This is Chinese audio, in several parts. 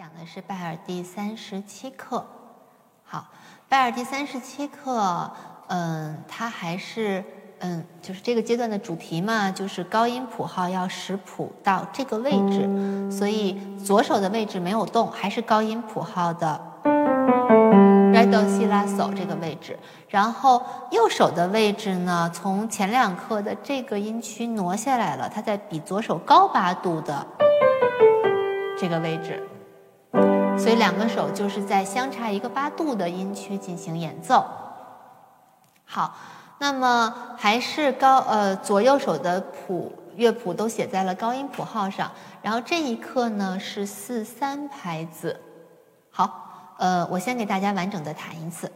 讲的是拜耳第三十七课。好，拜耳第三十七课，嗯，它还是嗯，就是这个阶段的主题嘛，就是高音谱号要识谱到这个位置，所以左手的位置没有动，还是高音谱号的 re do si la so 这个位置。然后右手的位置呢，从前两课的这个音区挪下来了，它在比左手高八度的这个位置。所以两个手就是在相差一个八度的音区进行演奏。好，那么还是高呃左右手的谱乐谱都写在了高音谱号上。然后这一课呢是四三拍子。好，呃，我先给大家完整的弹一次。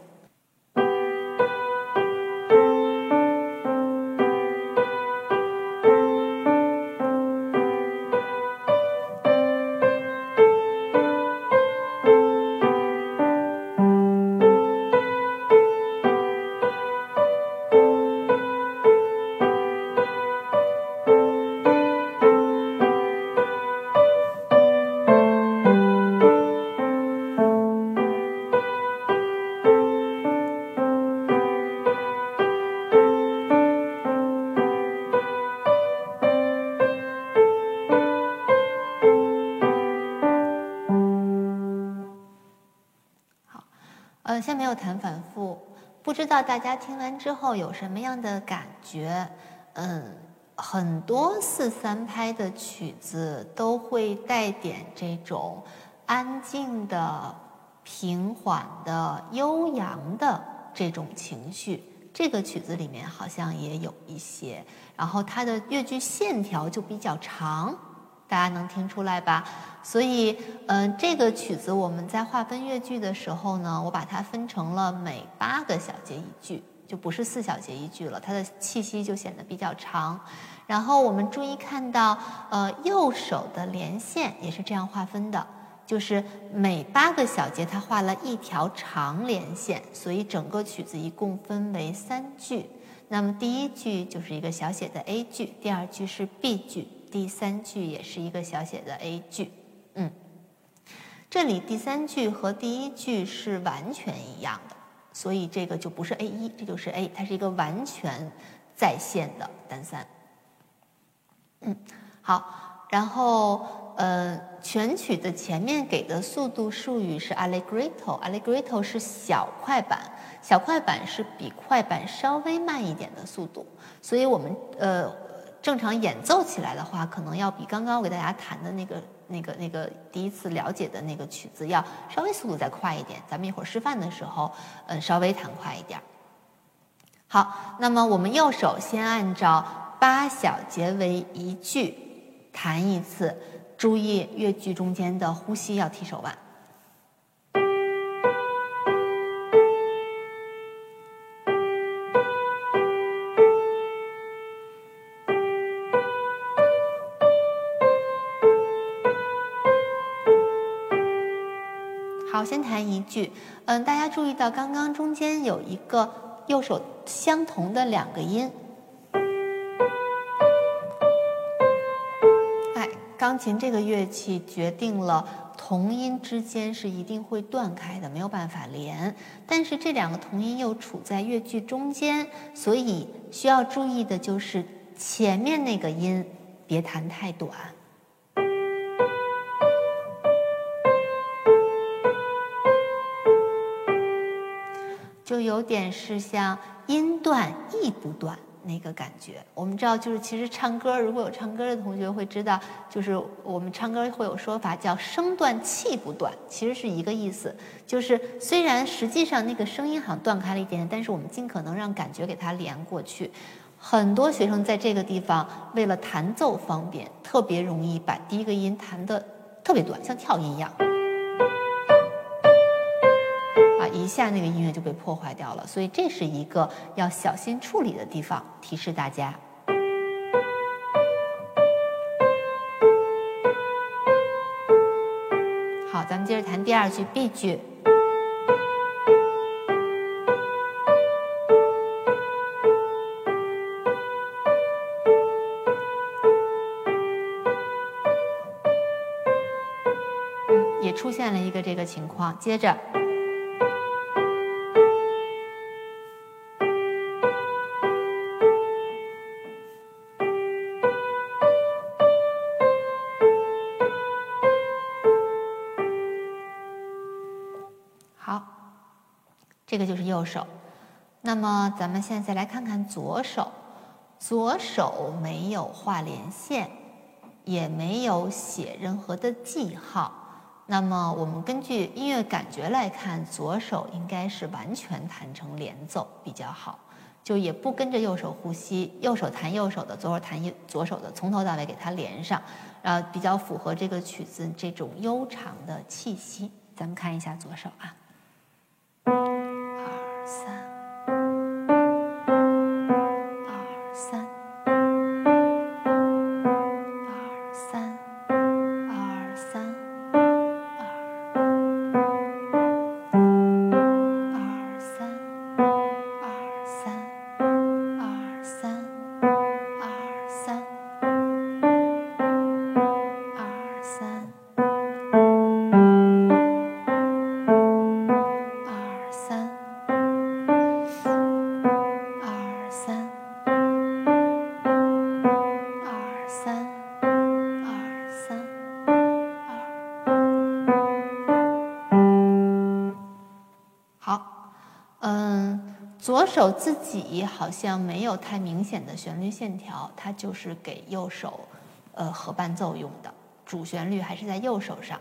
呃，先没有弹反复，不知道大家听完之后有什么样的感觉？嗯，很多四三拍的曲子都会带点这种安静的、平缓的、悠扬的这种情绪。这个曲子里面好像也有一些，然后它的乐句线条就比较长。大家能听出来吧？所以，嗯，这个曲子我们在划分乐句的时候呢，我把它分成了每八个小节一句，就不是四小节一句了，它的气息就显得比较长。然后我们注意看到，呃，右手的连线也是这样划分的，就是每八个小节它画了一条长连线，所以整个曲子一共分为三句。那么第一句就是一个小写的 A 句，第二句是 B 句。第三句也是一个小写的 A 句，嗯，这里第三句和第一句是完全一样的，所以这个就不是 A 一，这就是 A，它是一个完全在线的单三。嗯，好，然后呃，全曲的前面给的速度术语是 allegretto，allegretto 是小快板，小快板是比快板稍微慢一点的速度，所以我们呃。正常演奏起来的话，可能要比刚刚我给大家弹的那个、那个、那个第一次了解的那个曲子要稍微速度再快一点。咱们一会儿示范的时候，嗯，稍微弹快一点。好，那么我们右手先按照八小节为一句弹一次，注意乐句中间的呼吸要提手腕。先弹一句。嗯，大家注意到刚刚中间有一个右手相同的两个音。哎，钢琴这个乐器决定了同音之间是一定会断开的，没有办法连。但是这两个同音又处在乐句中间，所以需要注意的就是前面那个音别弹太短。就有点是像音断意不断那个感觉。我们知道，就是其实唱歌，如果有唱歌的同学会知道，就是我们唱歌会有说法叫声断气不断，其实是一个意思。就是虽然实际上那个声音好像断开了一点点，但是我们尽可能让感觉给它连过去。很多学生在这个地方为了弹奏方便，特别容易把第一个音弹得特别短，像跳音一样。一下那个音乐就被破坏掉了，所以这是一个要小心处理的地方，提示大家。好，咱们接着弹第二句 B 句。也出现了一个这个情况。接着，好，这个就是右手。那么咱们现在来看看左手，左手没有画连线，也没有写任何的记号。那么我们根据音乐感觉来看，左手应该是完全弹成连奏比较好，就也不跟着右手呼吸，右手弹右手的，左手弹右左手的，从头到尾给它连上，然后比较符合这个曲子这种悠长的气息。咱们看一下左手啊。三，二三，嗯，左手自己好像没有太明显的旋律线条，它就是给右手呃合伴奏用的，主旋律还是在右手上。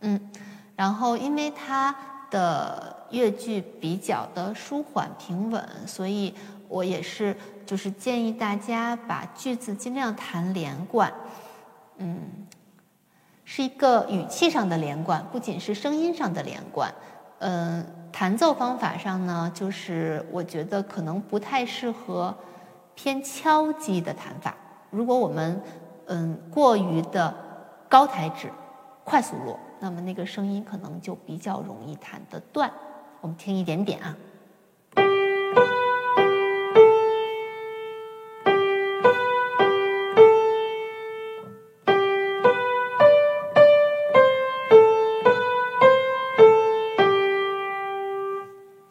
嗯，然后因为它的乐句比较的舒缓平稳，所以我也是就是建议大家把句子尽量弹连贯，嗯，是一个语气上的连贯，不仅是声音上的连贯。嗯，弹奏方法上呢，就是我觉得可能不太适合偏敲击的弹法。如果我们嗯过于的高抬指、快速落，那么那个声音可能就比较容易弹得断。我们听一点点啊。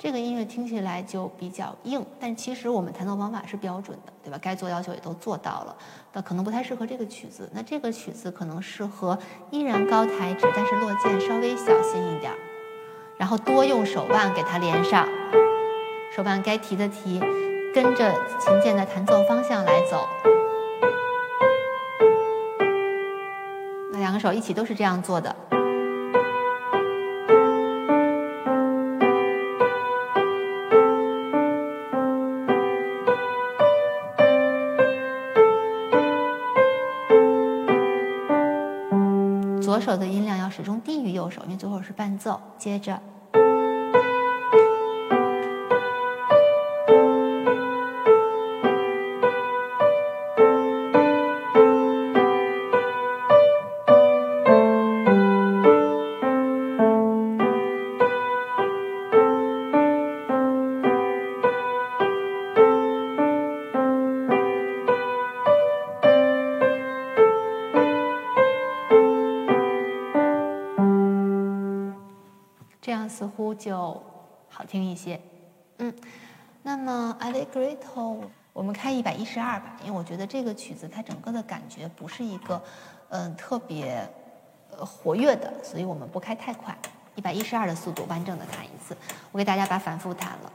这个音乐听起来就比较硬，但其实我们弹奏方法是标准的，对吧？该做要求也都做到了，那可能不太适合这个曲子。那这个曲子可能适合依然高抬指，但是落键稍微小心一点，然后多用手腕给它连上，手腕该提的提，跟着琴键的弹奏方向来走。那两个手一起都是这样做的。左手的音量要始终低于右手，因为左手是伴奏。接着，就好听一些。嗯，那么 Allegretto 我们开一百一十二吧，因为我觉得这个曲子它整个的感觉不是一个嗯特别呃活跃的，所以我们不开太快，一百一十二的速度完整的弹一次。我给大家把反复弹了。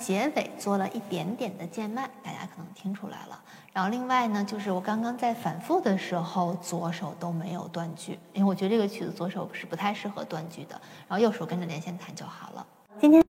结尾做了一点点的渐慢，大家可能听出来了。然后另外呢，就是我刚刚在反复的时候，左手都没有断句，因为我觉得这个曲子左手是不太适合断句的。然后右手跟着连线弹就好了。今天。